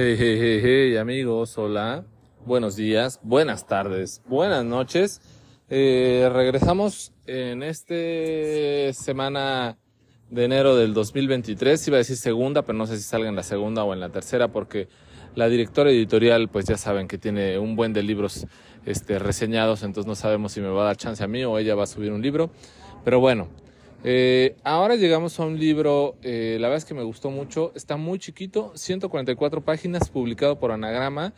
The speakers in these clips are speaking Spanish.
Hey, hey, hey, hey, amigos, hola. Buenos días, buenas tardes, buenas noches. Eh, regresamos en este semana de enero del 2023. Iba a decir segunda, pero no sé si salga en la segunda o en la tercera, porque la directora editorial, pues ya saben que tiene un buen de libros este, reseñados, entonces no sabemos si me va a dar chance a mí o ella va a subir un libro. Pero bueno, eh, ahora llegamos a un libro, eh, la verdad es que me gustó mucho, está muy chiquito, 144 páginas, publicado por Anagrama.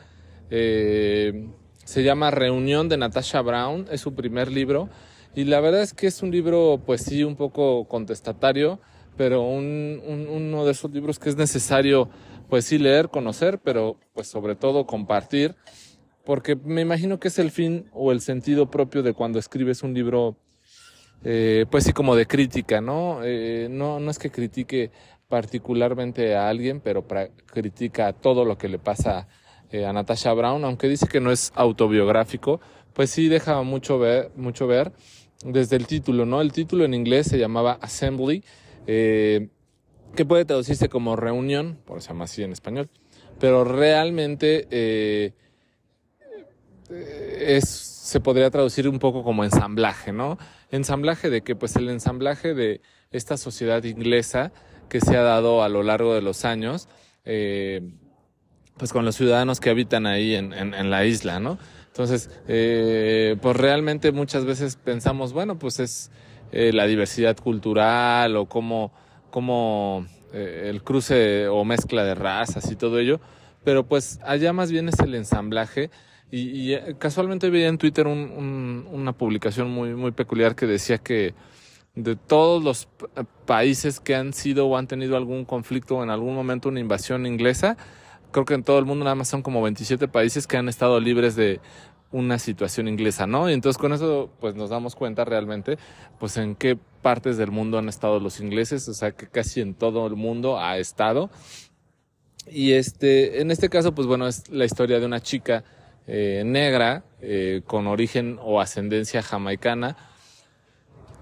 Eh, se llama Reunión de Natasha Brown, es su primer libro. Y la verdad es que es un libro, pues sí, un poco contestatario, pero un, uno de esos libros que es necesario, pues sí, leer, conocer, pero pues sobre todo compartir, porque me imagino que es el fin o el sentido propio de cuando escribes un libro eh, pues sí, como de crítica, ¿no? Eh, no, no es que critique particularmente a alguien, pero critica todo lo que le pasa eh, a Natasha Brown, aunque dice que no es autobiográfico, pues sí deja mucho ver, mucho ver desde el título, ¿no? El título en inglés se llamaba Assembly, eh, que puede traducirse como reunión, por se llama así en español, pero realmente eh, es, se podría traducir un poco como ensamblaje, ¿no? ensamblaje de que pues el ensamblaje de esta sociedad inglesa que se ha dado a lo largo de los años, eh, pues con los ciudadanos que habitan ahí en, en, la isla, ¿no? Entonces, eh, pues realmente muchas veces pensamos, bueno, pues es eh, la diversidad cultural o cómo, cómo el cruce o mezcla de razas y todo ello, pero pues allá más bien es el ensamblaje y, y eh, casualmente veía en Twitter un, un, una publicación muy, muy peculiar que decía que de todos los países que han sido o han tenido algún conflicto o en algún momento una invasión inglesa, creo que en todo el mundo nada más son como 27 países que han estado libres de una situación inglesa, ¿no? Y entonces con eso pues nos damos cuenta realmente pues en qué partes del mundo han estado los ingleses, o sea que casi en todo el mundo ha estado. Y este, en este caso pues bueno, es la historia de una chica eh, negra eh, con origen o ascendencia jamaicana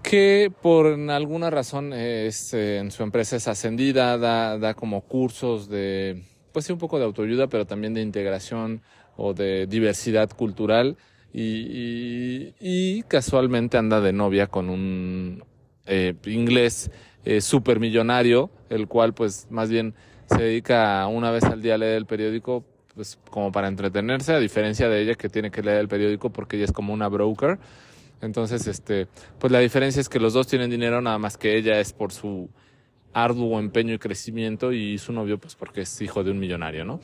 que por alguna razón eh, en su empresa es ascendida, da, como cursos de, pues sí, un poco de autoayuda, pero también de integración o de diversidad cultural y, casualmente anda de novia con un inglés supermillonario, el cual pues más bien se dedica una vez al día a leer el periódico pues como para entretenerse, a diferencia de ella que tiene que leer el periódico porque ella es como una broker. Entonces, este, pues la diferencia es que los dos tienen dinero, nada más que ella es por su arduo empeño y crecimiento y su novio pues porque es hijo de un millonario, ¿no?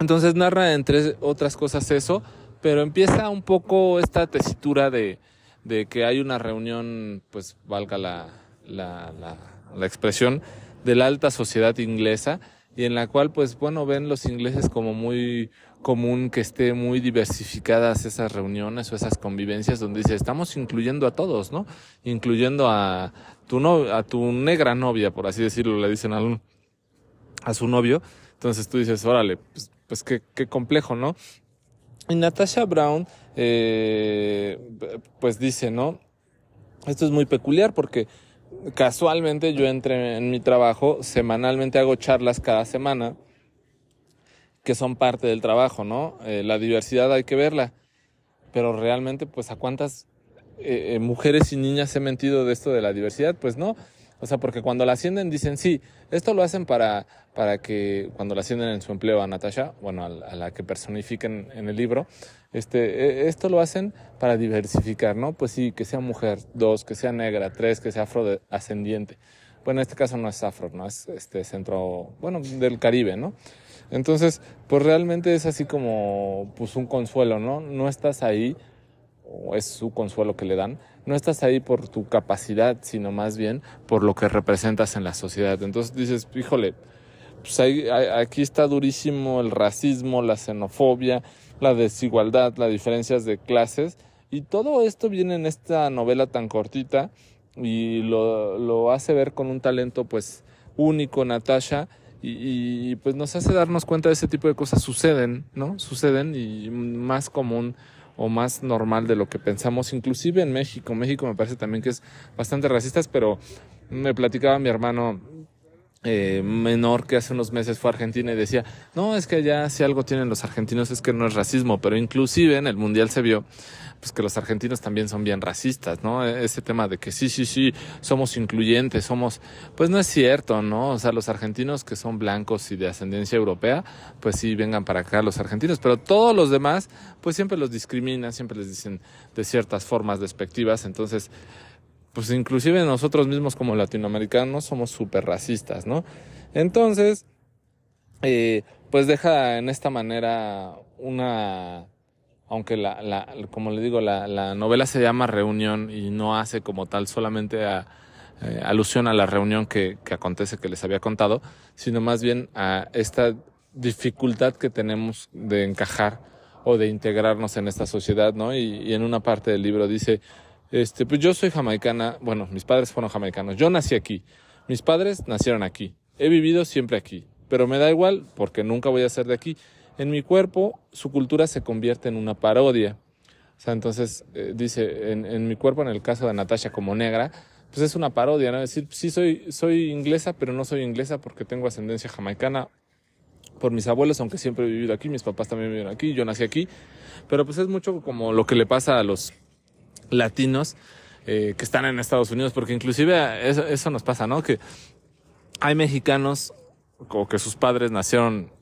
Entonces narra entre otras cosas eso, pero empieza un poco esta tesitura de, de que hay una reunión, pues valga la, la, la, la expresión, de la alta sociedad inglesa y en la cual pues bueno ven los ingleses como muy común que esté muy diversificadas esas reuniones o esas convivencias donde dice estamos incluyendo a todos, ¿no? Incluyendo a tu no, a tu negra novia, por así decirlo, le dicen a, a su novio. Entonces tú dices, órale, pues, pues qué, qué complejo, ¿no? Y Natasha Brown, eh, pues dice, ¿no? Esto es muy peculiar porque casualmente yo entré en mi trabajo, semanalmente hago charlas cada semana que son parte del trabajo, ¿no? Eh, la diversidad hay que verla, pero realmente, pues, ¿a cuántas eh, eh, mujeres y niñas he mentido de esto de la diversidad? Pues no, o sea, porque cuando la ascienden dicen, sí, esto lo hacen para, para que cuando la ascienden en su empleo a Natasha, bueno, a, la que personifiquen en el libro, este, e, esto lo hacen para diversificar, ¿no? Pues sí, que sea mujer, dos, que sea negra, tres, que sea afrodescendiente. Bueno, en este caso no es afro, no es este centro, bueno, del Caribe, ¿no? Entonces, pues realmente es así como, pues un consuelo, ¿no? No estás ahí, o es su consuelo que le dan, no estás ahí por tu capacidad, sino más bien por lo que representas en la sociedad. Entonces dices, híjole, pues aquí está durísimo el racismo, la xenofobia, la desigualdad, las diferencias de clases. Y todo esto viene en esta novela tan cortita y lo, lo hace ver con un talento pues único Natasha y, y, pues nos hace darnos cuenta de ese tipo de cosas suceden, ¿no? Suceden y más común o más normal de lo que pensamos, inclusive en México. México me parece también que es bastante racista, pero me platicaba mi hermano eh, menor que hace unos meses fue a Argentina y decía, no, es que allá si algo tienen los argentinos es que no es racismo, pero inclusive en el Mundial se vio pues que los argentinos también son bien racistas, ¿no? E-, ese tema de que sí, sí, sí, somos incluyentes, somos, pues no es cierto, ¿no? O sea, los argentinos que son blancos y de ascendencia europea, pues sí, vengan para acá los argentinos, pero todos los demás, pues siempre los discriminan, siempre les dicen de ciertas formas despectivas, entonces, pues inclusive nosotros mismos como latinoamericanos somos súper racistas, ¿no? Entonces, eh, pues deja en esta manera una, aunque la, como le digo, la, la, novela se llama Reunión y no hace como tal solamente eh, alusión a la reunión que, que acontece que les había contado, sino más bien a esta dificultad que tenemos de encajar o de integrarnos en esta sociedad, ¿no? Y, y en una parte del libro dice, este, pues yo soy jamaicana, bueno, mis padres fueron jamaicanos, yo nací aquí, mis padres nacieron aquí, he vivido siempre aquí, pero me da igual porque nunca voy a ser de aquí. En mi cuerpo, su cultura se convierte en una parodia. O sea, entonces eh, dice, en, mi cuerpo, en el caso de Natasha como negra, pues es una parodia, ¿no? Es decir, sí soy, soy inglesa, pero no soy inglesa porque tengo ascendencia jamaicana por mis abuelos, aunque siempre he vivido aquí, mis papás también viven aquí, yo nací aquí, pero pues es mucho como lo que le pasa a los latinos eh, que están en Estados Unidos, porque inclusive eso, eso nos pasa, ¿no? Que hay mexicanos o que sus padres nacieron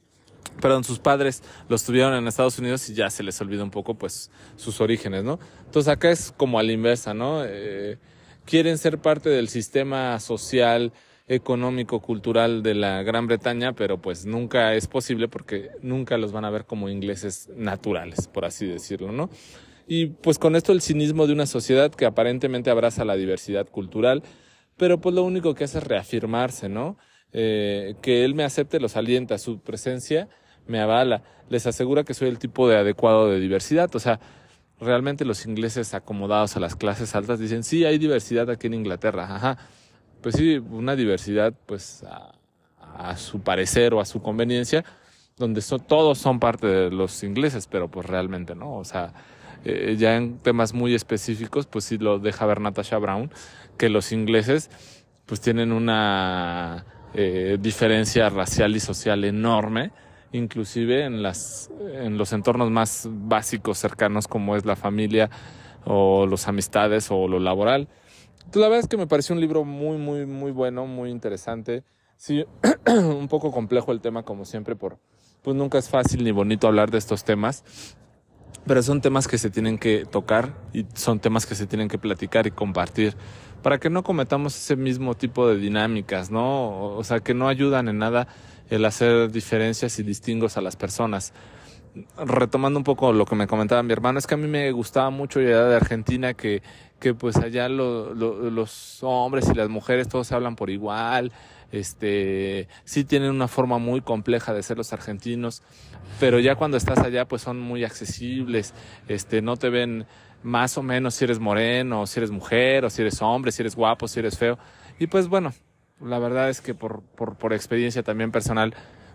perdón, sus padres los tuvieron en Estados Unidos y ya se les olvida un poco pues sus orígenes, ¿no? Entonces acá es como a la inversa, ¿no? Eh, quieren ser parte del sistema social, económico, cultural de la Gran Bretaña, pero pues nunca es posible porque nunca los van a ver como ingleses naturales, por así decirlo, ¿no? Y pues con esto el cinismo de una sociedad que aparentemente abraza la diversidad cultural, pero pues lo único que hace es reafirmarse, ¿no? Eh, que él me acepte los alienta, su presencia me avala, les asegura que soy el tipo de adecuado de diversidad, o sea, realmente los ingleses acomodados a las clases altas dicen, sí, hay diversidad aquí en Inglaterra, ajá, pues sí, una diversidad pues a, su parecer o a su conveniencia, donde todos son parte de los ingleses, pero pues realmente no, o sea, eh, ya en temas muy específicos, pues sí lo deja ver Natasha Brown, que los ingleses pues tienen una eh, diferencia racial y social enorme, inclusive en, las, en los entornos más básicos, cercanos, como es la familia o los amistades o lo laboral. Entonces, la verdad es que me pareció un libro muy, muy, muy bueno, muy interesante. Sí, un poco complejo el tema, como siempre, por, pues nunca es fácil ni bonito hablar de estos temas, pero son temas que se tienen que tocar y son temas que se tienen que platicar y compartir para que no cometamos ese mismo tipo de dinámicas, ¿no? O sea, que no ayudan en nada el hacer diferencias y distingos a las personas. Retomando un poco lo que me comentaba mi hermano, es que a mí me gustaba mucho la idea de Argentina que, que pues allá lo, los hombres y las mujeres todos se hablan por igual, este, sí tienen una forma muy compleja de ser los argentinos, pero ya cuando estás allá pues son muy accesibles, este, no te ven más o menos si eres moreno, si eres mujer, o si eres hombre, si eres guapo, si eres feo. Y pues bueno, la verdad es que por, por, por experiencia también personal,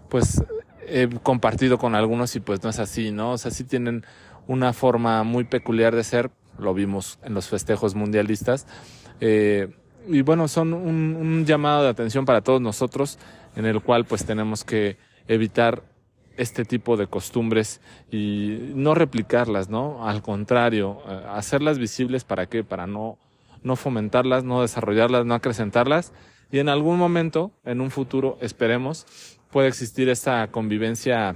pues he compartido con algunos y pues no es así, ¿no? O sea, sí tienen una forma muy peculiar de ser, lo vimos en los festejos mundialistas. Eh, y bueno, son un, un, llamado de atención para todos nosotros, en el cual pues tenemos que evitar este tipo de costumbres y no replicarlas, ¿no? Al contrario, eh, hacerlas visibles para qué? Para no, no fomentarlas, no desarrollarlas, no acrecentarlas y en algún momento, en un futuro, esperemos, puede existir esta convivencia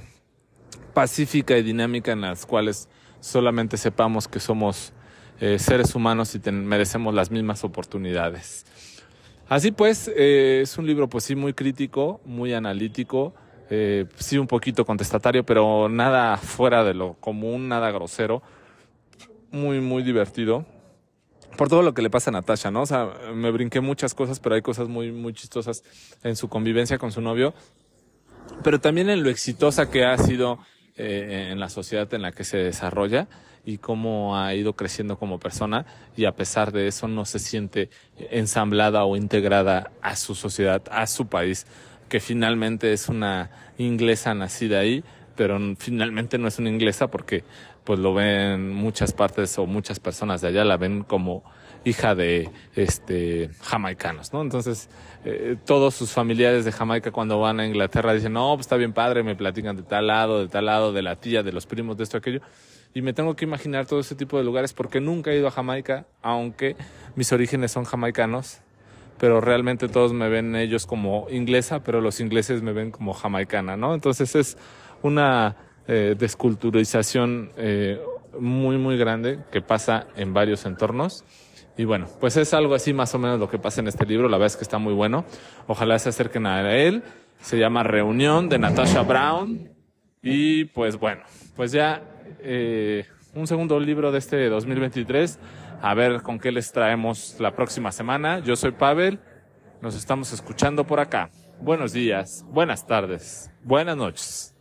pacífica y dinámica en las cuales solamente sepamos que somos eh, seres humanos y merecemos las mismas oportunidades. Así pues, eh, es un libro pues sí muy crítico, muy analítico, eh, sí un poquito contestatario, pero nada fuera de lo común, nada grosero, muy muy divertido por todo lo que le pasa a Natasha, ¿no? O sea, me brinqué muchas cosas, pero hay cosas muy, muy chistosas en su convivencia con su novio, pero también en lo exitosa que ha sido eh, en la sociedad en la que se desarrolla y cómo ha ido creciendo como persona y a pesar de eso no se siente ensamblada o integrada a su sociedad, a su país, que finalmente es una inglesa nacida ahí, pero finalmente no es una inglesa porque pues lo ven muchas partes o muchas personas de allá la ven como hija de este jamaicanos, ¿no? Entonces, eh, todos sus familiares de Jamaica cuando van a Inglaterra dicen, no, pues está bien padre, me platican de tal lado, de tal lado, de la tía, de los primos, de esto, aquello. Y me tengo que imaginar todo ese tipo de lugares porque nunca he ido a Jamaica, aunque mis orígenes son jamaicanos, pero realmente todos me ven ellos como inglesa, pero los ingleses me ven como jamaicana, ¿no? Entonces es una eh, desculturización eh, muy, muy grande que pasa en varios entornos. Y bueno, pues es algo así más o menos lo que pasa en este libro. La verdad es que está muy bueno. Ojalá se acerquen a él. Se llama Reunión de Natasha Brown. Y pues bueno, pues ya eh, un segundo libro de este 2023. A ver con qué les traemos la próxima semana. Yo soy Pavel. Nos estamos escuchando por acá. Buenos días, buenas tardes, buenas noches.